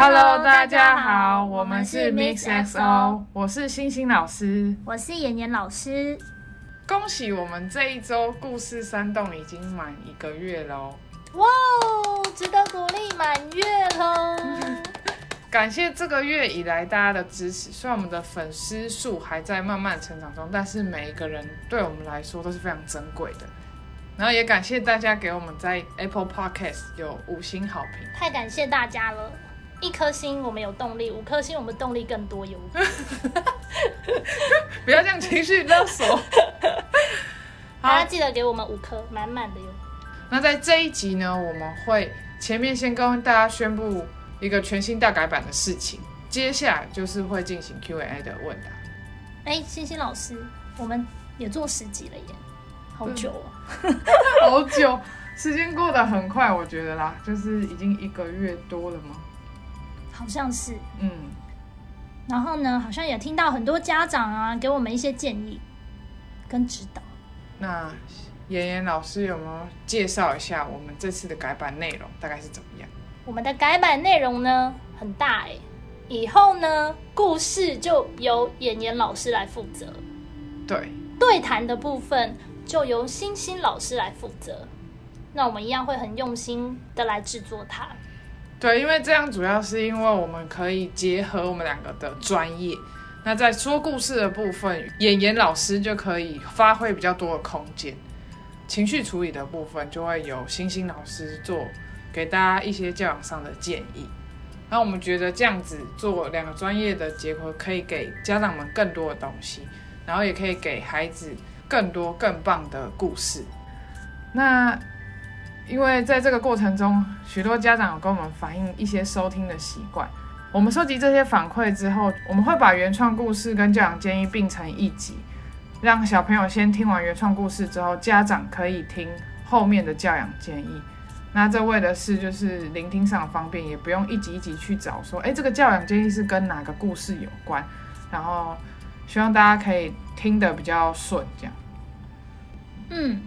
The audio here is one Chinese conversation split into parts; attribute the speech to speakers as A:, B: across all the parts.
A: Hello，大家好，我们是 Mix XO，我是星星老师，
B: 我是妍妍老师。
A: 恭喜我们这一周故事山洞已经满一个月喽！
B: 哇哦，值得鼓励，满月喽！
A: 感谢这个月以来大家的支持，虽然我们的粉丝数还在慢慢成长中，但是每一个人对我们来说都是非常珍贵的。然后也感谢大家给我们在 Apple Podcast 有五星好评，
B: 太感谢大家了！一颗星我们有动力，五颗星我们动力更多哟。
A: 不要这样情绪勒索。
B: 大家记得给我们五颗满满的哟。
A: 那在这一集呢，我们会前面先跟大家宣布一个全新大改版的事情，接下来就是会进行 Q&A 的问答。
B: 哎，星星老师，我们也做十集了耶，好久哦，
A: 好久，时间过得很快，我觉得啦，就是已经一个月多了吗？
B: 好像是，嗯，然后呢，好像也听到很多家长啊，给我们一些建议跟指导。
A: 那妍妍老师有没有介绍一下我们这次的改版内容大概是怎么样？
B: 我们的改版内容呢很大哎，以后呢故事就由妍妍老师来负责，
A: 对，
B: 对谈的部分就由星星老师来负责。那我们一样会很用心的来制作它。
A: 对，因为这样主要是因为我们可以结合我们两个的专业，那在说故事的部分，演员老师就可以发挥比较多的空间，情绪处理的部分就会有星星老师做，给大家一些教养上的建议。那我们觉得这样子做两个专业的结合，可以给家长们更多的东西，然后也可以给孩子更多更棒的故事。那。因为在这个过程中，许多家长有跟我们反映一些收听的习惯。我们收集这些反馈之后，我们会把原创故事跟教养建议并成一集，让小朋友先听完原创故事之后，家长可以听后面的教养建议。那这为的是就是聆听上方便，也不用一集一集去找说，哎，这个教养建议是跟哪个故事有关。然后希望大家可以听得比较顺，这样。
B: 嗯。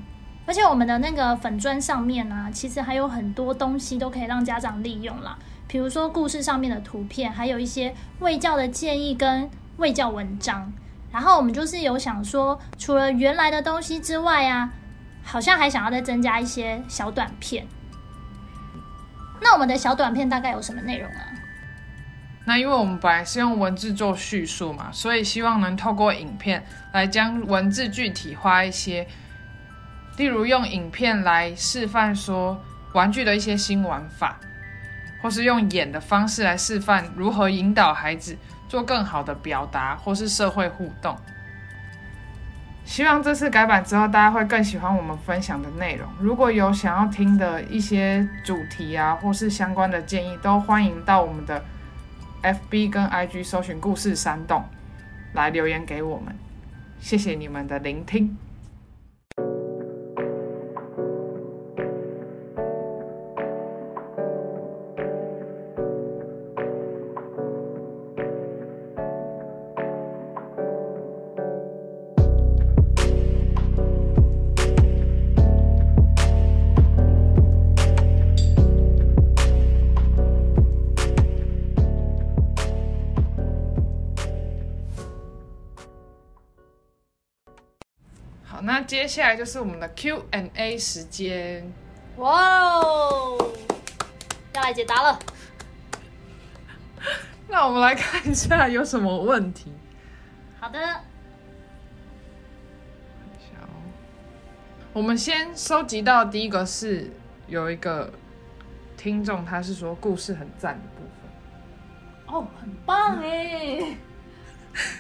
B: 而且我们的那个粉砖上面呢，其实还有很多东西都可以让家长利用啦。比如说故事上面的图片，还有一些卫教的建议跟卫教文章。然后我们就是有想说，除了原来的东西之外啊，好像还想要再增加一些小短片。那我们的小短片大概有什么内容啊？
A: 那因为我们本来是用文字做叙述嘛，所以希望能透过影片来将文字具体化一些。例如用影片来示范说玩具的一些新玩法，或是用演的方式来示范如何引导孩子做更好的表达或是社会互动。希望这次改版之后，大家会更喜欢我们分享的内容。如果有想要听的一些主题啊，或是相关的建议，都欢迎到我们的 FB 跟 IG 搜寻“故事山洞”来留言给我们。谢谢你们的聆听。接下来就是我们的 Q and A 时间，哇哦，
B: 要来解答了。
A: 那我们来看一下有什么问题。
B: 好的，
A: 我们先收集到第一个是有一个听众，他是说故事很赞的部
B: 分。哦，很棒哎！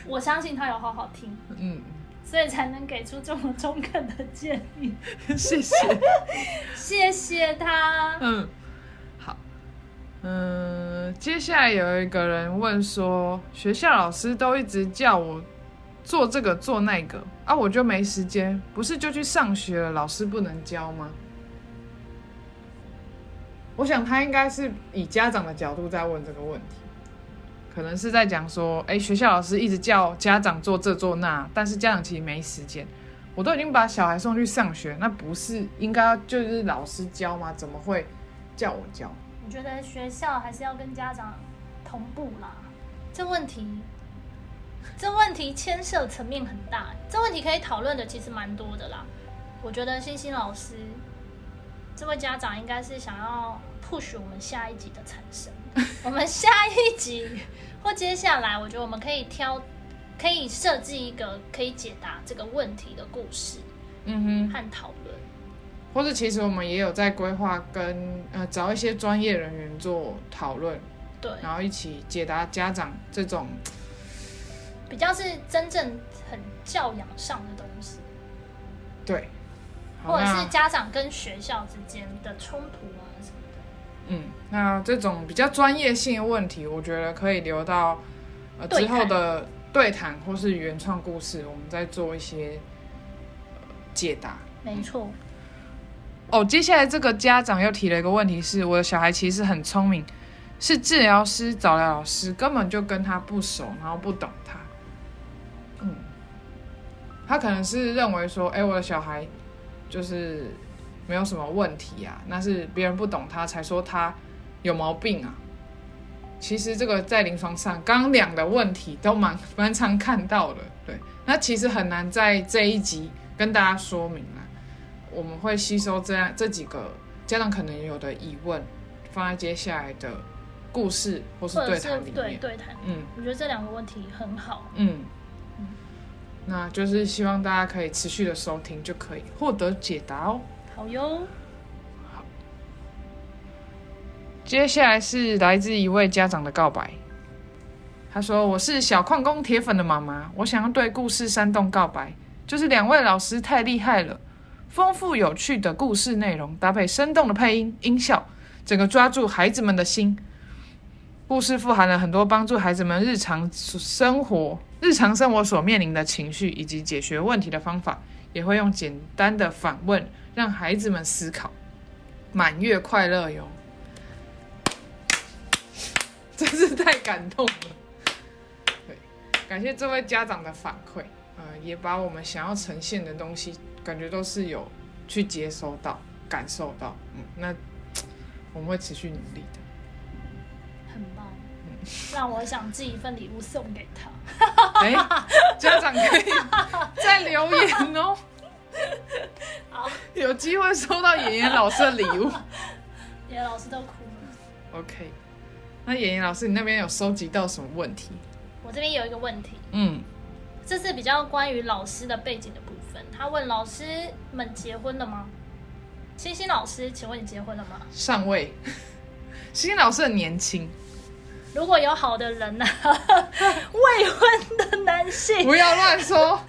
B: 我相信他有好好听。嗯。所以才能给出这么中肯的建议。
A: 谢谢，
B: 谢谢他。嗯，
A: 好。嗯，接下来有一个人问说，学校老师都一直叫我做这个做那个啊，我就没时间，不是就去上学了，老师不能教吗？我想他应该是以家长的角度在问这个问题，可能是在讲说，哎、学校老师一直叫家长做这做那，但是家长其实没时间。我都已经把小孩送去上学，那不是应该就是老师教吗？怎么会叫我教？
B: 我觉得学校还是要跟家长同步啦。这问题，这问题牵涉层面很大，这问题可以讨论的其实蛮多的啦。我觉得星星老师这位家长应该是想要 push 我们下一集的产生。我们下一集或接下来，我觉得我们可以挑，可以设计一个可以解答这个问题的故事
A: 嗯哼。
B: 和讨论。
A: 或者其实我们也有在规划跟呃找一些专业人员做讨论，
B: 对，
A: 然后一起解答家长这种
B: 比较是真正很教养上的东西。
A: 对，
B: 或者是家长跟学校之间的冲突啊。
A: 嗯，那这种比较专业性的问题，我觉得可以留到呃之后的对谈或是原创故事，我们再做一些、呃解答。
B: 没错，
A: 哦，接下来这个家长又提了一个问题是，我的小孩其实很聪明，是治疗师、早疗老师根本就跟他不熟，然后不懂他。嗯，他可能是认为说，哎、我的小孩就是没有什么问题啊，那是别人不懂他才说他有毛病啊。其实这个在临床上，刚刚两的问题都蛮蛮常看到的，对。那其实很难在这一集跟大家说明啊。我们会吸收这样这几个家长可能有的疑问，放在接下来的故事或是对谈里
B: 对
A: 面。
B: 对谈。
A: 嗯
B: 我觉得这两个问题很好。
A: 嗯，那就是希望大家可以持续的收听，就可以获得解答哦。
B: 好哟，
A: 接下来是来自一位家长的告白。他说：“我是小矿工铁粉的妈妈，我想要对故事山洞告白，就是两位老师太厉害了，丰富有趣的故事内容，搭配生动的配音音效，整个抓住孩子们的心。故事富含了很多帮助孩子们日常生活、日常生活所面临的情绪以及解决问题的方法，也会用简单的反问让孩子们思考，满月快乐哟。”真是太感动了。对，感谢这位家长的反馈，呃，也把我们想要呈现的东西，感觉都是有去接收到、感受到。嗯，那我们会持续努力的。
B: 很棒，让我想寄一份礼物送给他。
A: 哎、家长可以 再留言哦。
B: 好，
A: 有机会收到妍妍老师的礼物。
B: 妍老师都哭了。
A: OK，那妍妍老师，你那边有收集到什么问题？
B: 我这边有一个问题，
A: 嗯，
B: 这是比较关于老师的背景的部分。他问老师们结婚了吗？星星老师，请问你结婚了吗？
A: 上位，星星老师很年轻，
B: 如果有好的人呢、未婚的男性，
A: 不要乱说。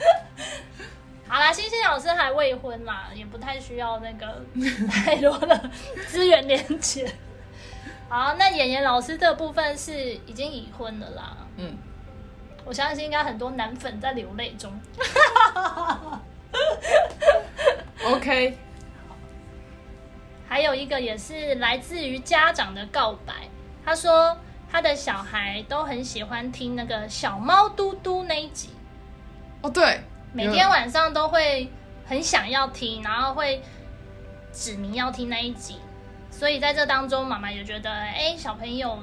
B: 好啦，星星老师还未婚啦，也不太需要那个 太多的资源连接。好，那演员老师这部分是已经已婚了啦，
A: 嗯，
B: 我相信应该很多男粉在流泪中。
A: OK，
B: 还有一个也是来自于家长的告白，他说他的小孩都很喜欢听那个小猫嘟嘟那一集，
A: 哦对，
B: 每天晚上都会很想要听，然后会指明要听那一集，所以在这当中，妈妈也觉得，哎，小朋友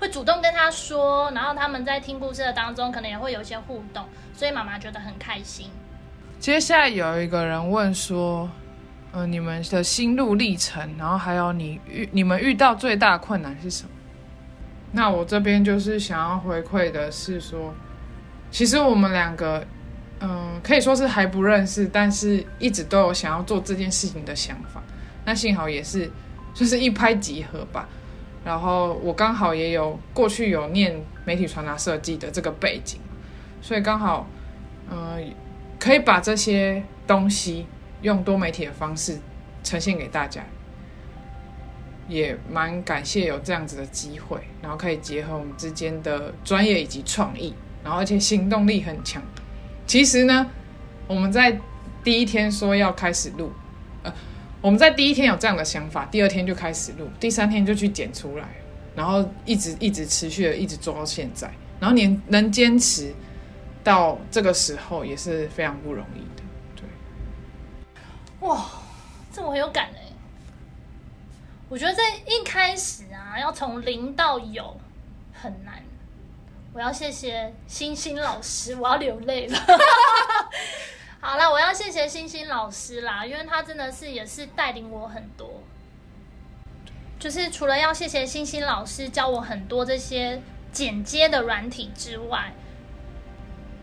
B: 会主动跟他说，然后他们在听故事的当中，可能也会有一些互动，所以妈妈觉得很开心。
A: 接下来有一个人问说，呃，你们的心路历程，然后还有你遇你们遇到最大困难是什么？那我这边就是想要回馈的是说，其实我们两个，嗯、可以说是还不认识，但是一直都有想要做这件事情的想法。那幸好也是就是一拍即合吧。然后我刚好也有过去有念媒体传达设计的这个背景，所以刚好，呃，可以把这些东西用多媒体的方式呈现给大家，也蛮感谢有这样子的机会，然后可以结合我们之间的专业以及创意，然后而且行动力很强。其实呢，我们在第一天说要开始录，呃，我们在第一天有这样的想法，第二天就开始录，第三天就去剪出来，然后一直一直持续的一直做到现在，然后你能坚持到这个时候也是非常不容易的。对，
B: 哇，这我很有感哎。我觉得在一开始啊，要从零到有很难。我要谢谢星星老师，我要流泪了。好了，我要谢谢星星老师啦，因为他真的是也是带领我很多。就是除了要谢谢星星老师教我很多这些剪接的软体之外，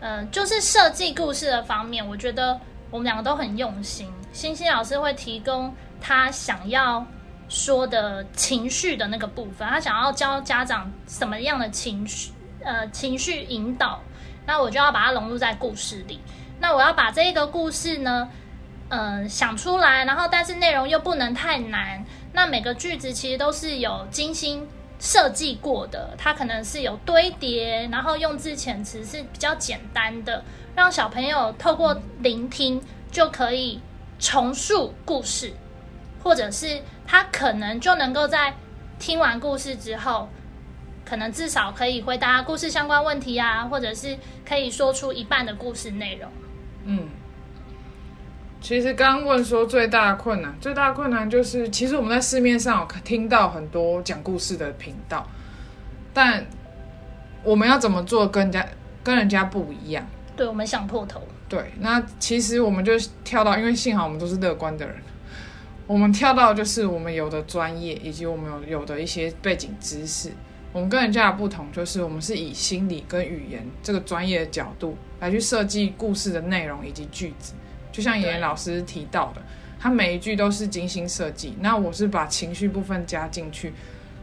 B: 呃，就是设计故事的方面，我觉得我们两个都很用心。星星老师会提供他想要说的情绪的那个部分，他想要教家长什么样的情绪，呃，情绪引导，那我就要把它融入在故事里。那我要把这一个故事呢，嗯，想出来，然后但是内容又不能太难。那每个句子其实都是有精心设计过的，它可能是有堆叠，然后用字遣词是比较简单的，让小朋友透过聆听就可以重述故事，或者是他可能就能够在听完故事之后，可能至少可以回答故事相关问题啊，或者是可以说出一半的故事内容。
A: 嗯，其实刚刚问说最大的困难，最大的困难就是，其实我们在市面上有听到很多讲故事的频道，但我们要怎么做跟人家跟人家不一样？
B: 对我们想破头，
A: 对，那其实我们就跳到，因为幸好我们都是乐观的人，我们跳到就是我们有的专业以及我们有有的一些背景知识。我们跟人家的不同就是，我们是以心理跟语言这个专业的角度来去设计故事的内容以及句子。就像妍妍老师提到的，他每一句都是精心设计。那我是把情绪部分加进去，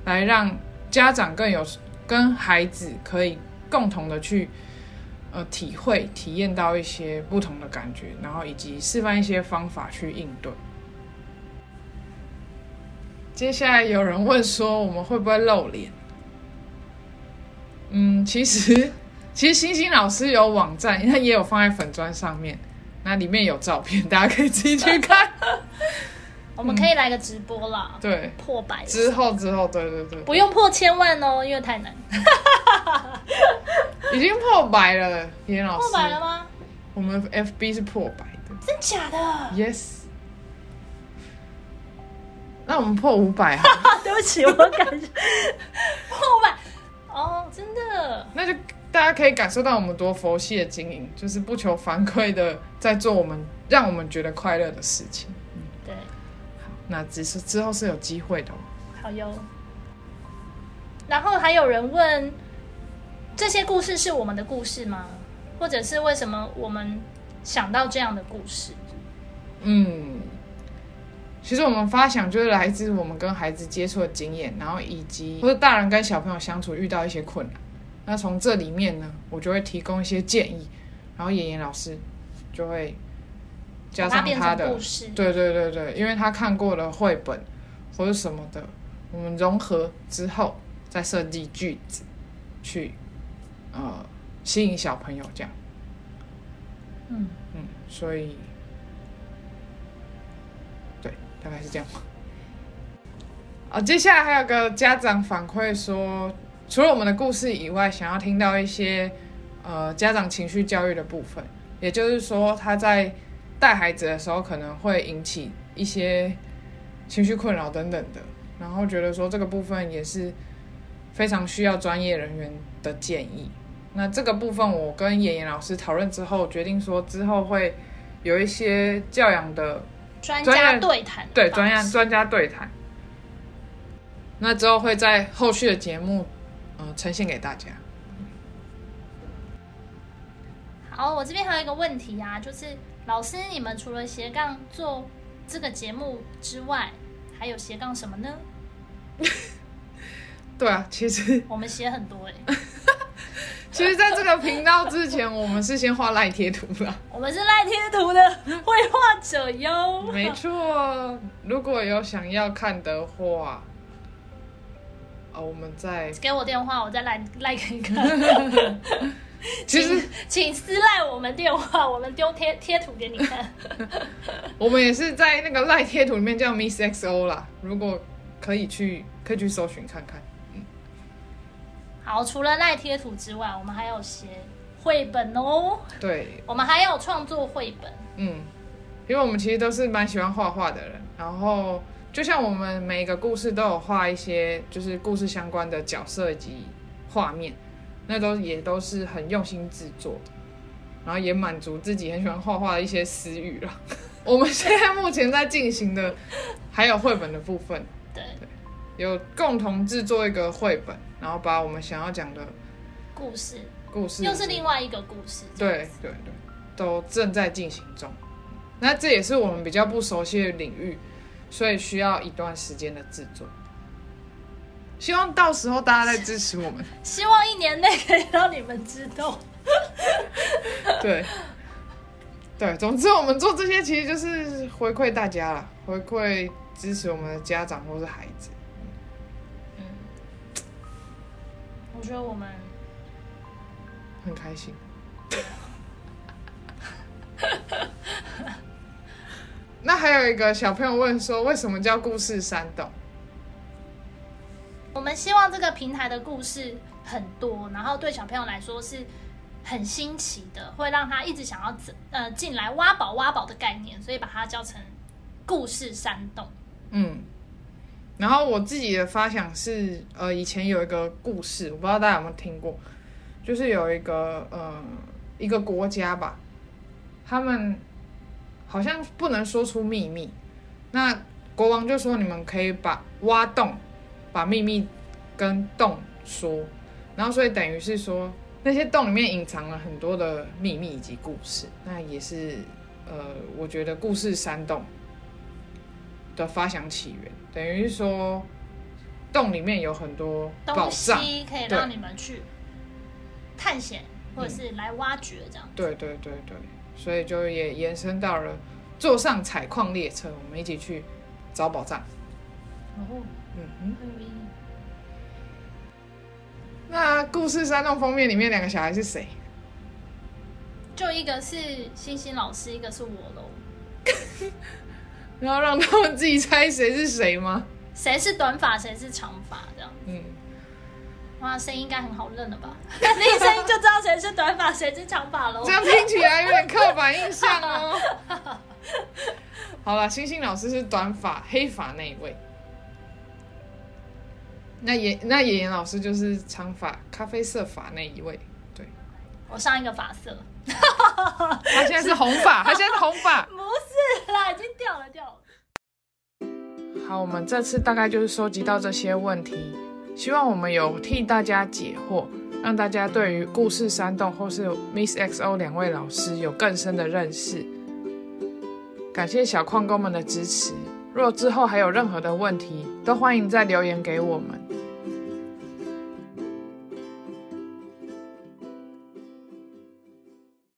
A: 来让家长更有 跟孩子可以共同的去呃体会、体验到一些不同的感觉，然后以及示范一些方法去应对。接下来有人问说，我们会不会露脸？嗯，其实 其实星星老师有网站，他也有放在粉砖上面，那里面有照片，大家可以自己去看。
B: 我们可以来个直播啦，
A: 对，
B: 破百
A: 之后之后，对对对，
B: 不用破千万哦，因为太难。
A: 已经破百了，严老师。
B: 破百了吗？
A: 我们 FB 是破百的
B: 真假的
A: ？，Yes。那我们破五百哈，
B: 对不起，我感觉破百的。
A: 那就大家可以感受到我们多佛系的经营，就是不求反馈的，在做我们让我们觉得快乐的事情。
B: 嗯对，
A: 那只是之后是有机会的哦。
B: 好哟。然后还有人问，这些故事是我们的故事吗？或者是为什么我们想到这样的故事？
A: 嗯，其实我们发想就是来自我们跟孩子接触的经验，然后以及或者大人跟小朋友相处遇到一些困难，那从这里面呢，我就会提供一些建议，然后妍妍老师就会加上他的
B: 成故事。
A: 对对对对，因为他看过了绘本或者什么的，我们融合之后再设计句子，去呃吸引小朋友这样。
B: 嗯
A: 嗯，所以对，大概是这样。啊，接下来还有个家长反馈说，除了我们的故事以外，想要听到一些呃家长情绪教育的部分，也就是说他在带孩子的时候可能会引起一些情绪困扰等等的，然后觉得说这个部分也是非常需要专业人员的建议。那这个部分我跟妍妍老师讨论之后，决定说之后会有一些教养的
B: 专家对谈
A: 对专家专家对谈。那之后会在后续的节目，呃，呈现给大家。
B: 好，我这边还有一个问题啊，就是老师，你们除了斜杠做这个节目之外，还有斜杠什么呢？
A: 对啊，其实
B: 我们写很多哎、
A: 其实在这个频道之前，我们是先画赖贴图的。
B: 我们是赖贴图的绘画者哟。
A: 没错，如果有想要看的话，呃，我们在
B: 给我电话，我再赖赖给你看。
A: 其实
B: 请私赖我们电话，我们丢贴贴图给你看。
A: 我们也是在那个赖贴图里面叫 Miss XO 啦，如果可以去可以去搜寻看看。
B: 好，除了赖贴图之外，我们还有写绘本哦。
A: 对，
B: 我们还有创作绘本。
A: 嗯，因为我们其实都是蛮喜欢画画的人，然后就像我们每一个故事都有画一些就是故事相关的角色以及画面，那都也都是很用心制作的，然后也满足自己很喜欢画画的一些私欲了。我们现在目前在进行的还有绘本的部分，
B: 对，
A: 有共同制作一个绘本，然后把我们想要讲的
B: 故事
A: 故事
B: 又是另外一个故事。
A: 对对对，都正在进行中。那这也是我们比较不熟悉的领域，所以需要一段时间的制作。希望到时候大家再支持我们。
B: 希望一年内可以让你们知道。
A: 对，对，总之我们做这些其实就是回馈大家啦，回馈支持我们的家长或是孩子。
B: 嗯，我觉得我们
A: 很开心。有一个小朋友问说，为什么叫故事山洞？
B: 我们希望这个平台的故事很多，然后对小朋友来说是很新奇的，会让他一直想要呃进来挖宝挖宝的概念，所以把它叫成故事山洞。
A: 嗯，然后我自己的发想是，呃，以前有一个故事，我不知道大家有没有听过，就是有一个呃一个国家吧，他们好像不能说出秘密，那国王就说你们可以把挖洞，把秘密跟洞说，然后所以等于是说那些洞里面隐藏了很多的秘密以及故事，那也是呃，我觉得故事山洞的发想起源，等于是说洞里面有很多宝藏，
B: 可以让你们去探险，或者是来挖掘这样。
A: 对对对对，所以就也延伸到了坐上采矿列车，我们一起去找宝藏。
B: 哦，
A: 嗯哼，
B: 很有意义。
A: 那故事山洞封面里面两个小孩是谁？
B: 就一个是星星老师，一个是我喽。
A: 然后让他们自己猜谁是谁吗？
B: 谁是短发，谁是长发，这样。
A: 嗯，
B: 哇，声音应该很好认了吧？听声音就知道谁是短发，谁是长发喽
A: 这。样听起来有点刻板印象哦。好了，星星老师是短发黑发那一位，那妍那妍妍老师就是长发咖啡色发那一位。对，
B: 我上一个发色，
A: 他现在是红发，他现在是红发。
B: 不是啦，已经掉了掉了。
A: 好，我们这次大概就是收集到这些问题，希望我们有替大家解惑，让大家对于故事山洞或是 Miss XO 两位老师有更深的认识。感谢小矿工们的支持，若之后还有任何的问题，都欢迎再留言给我们。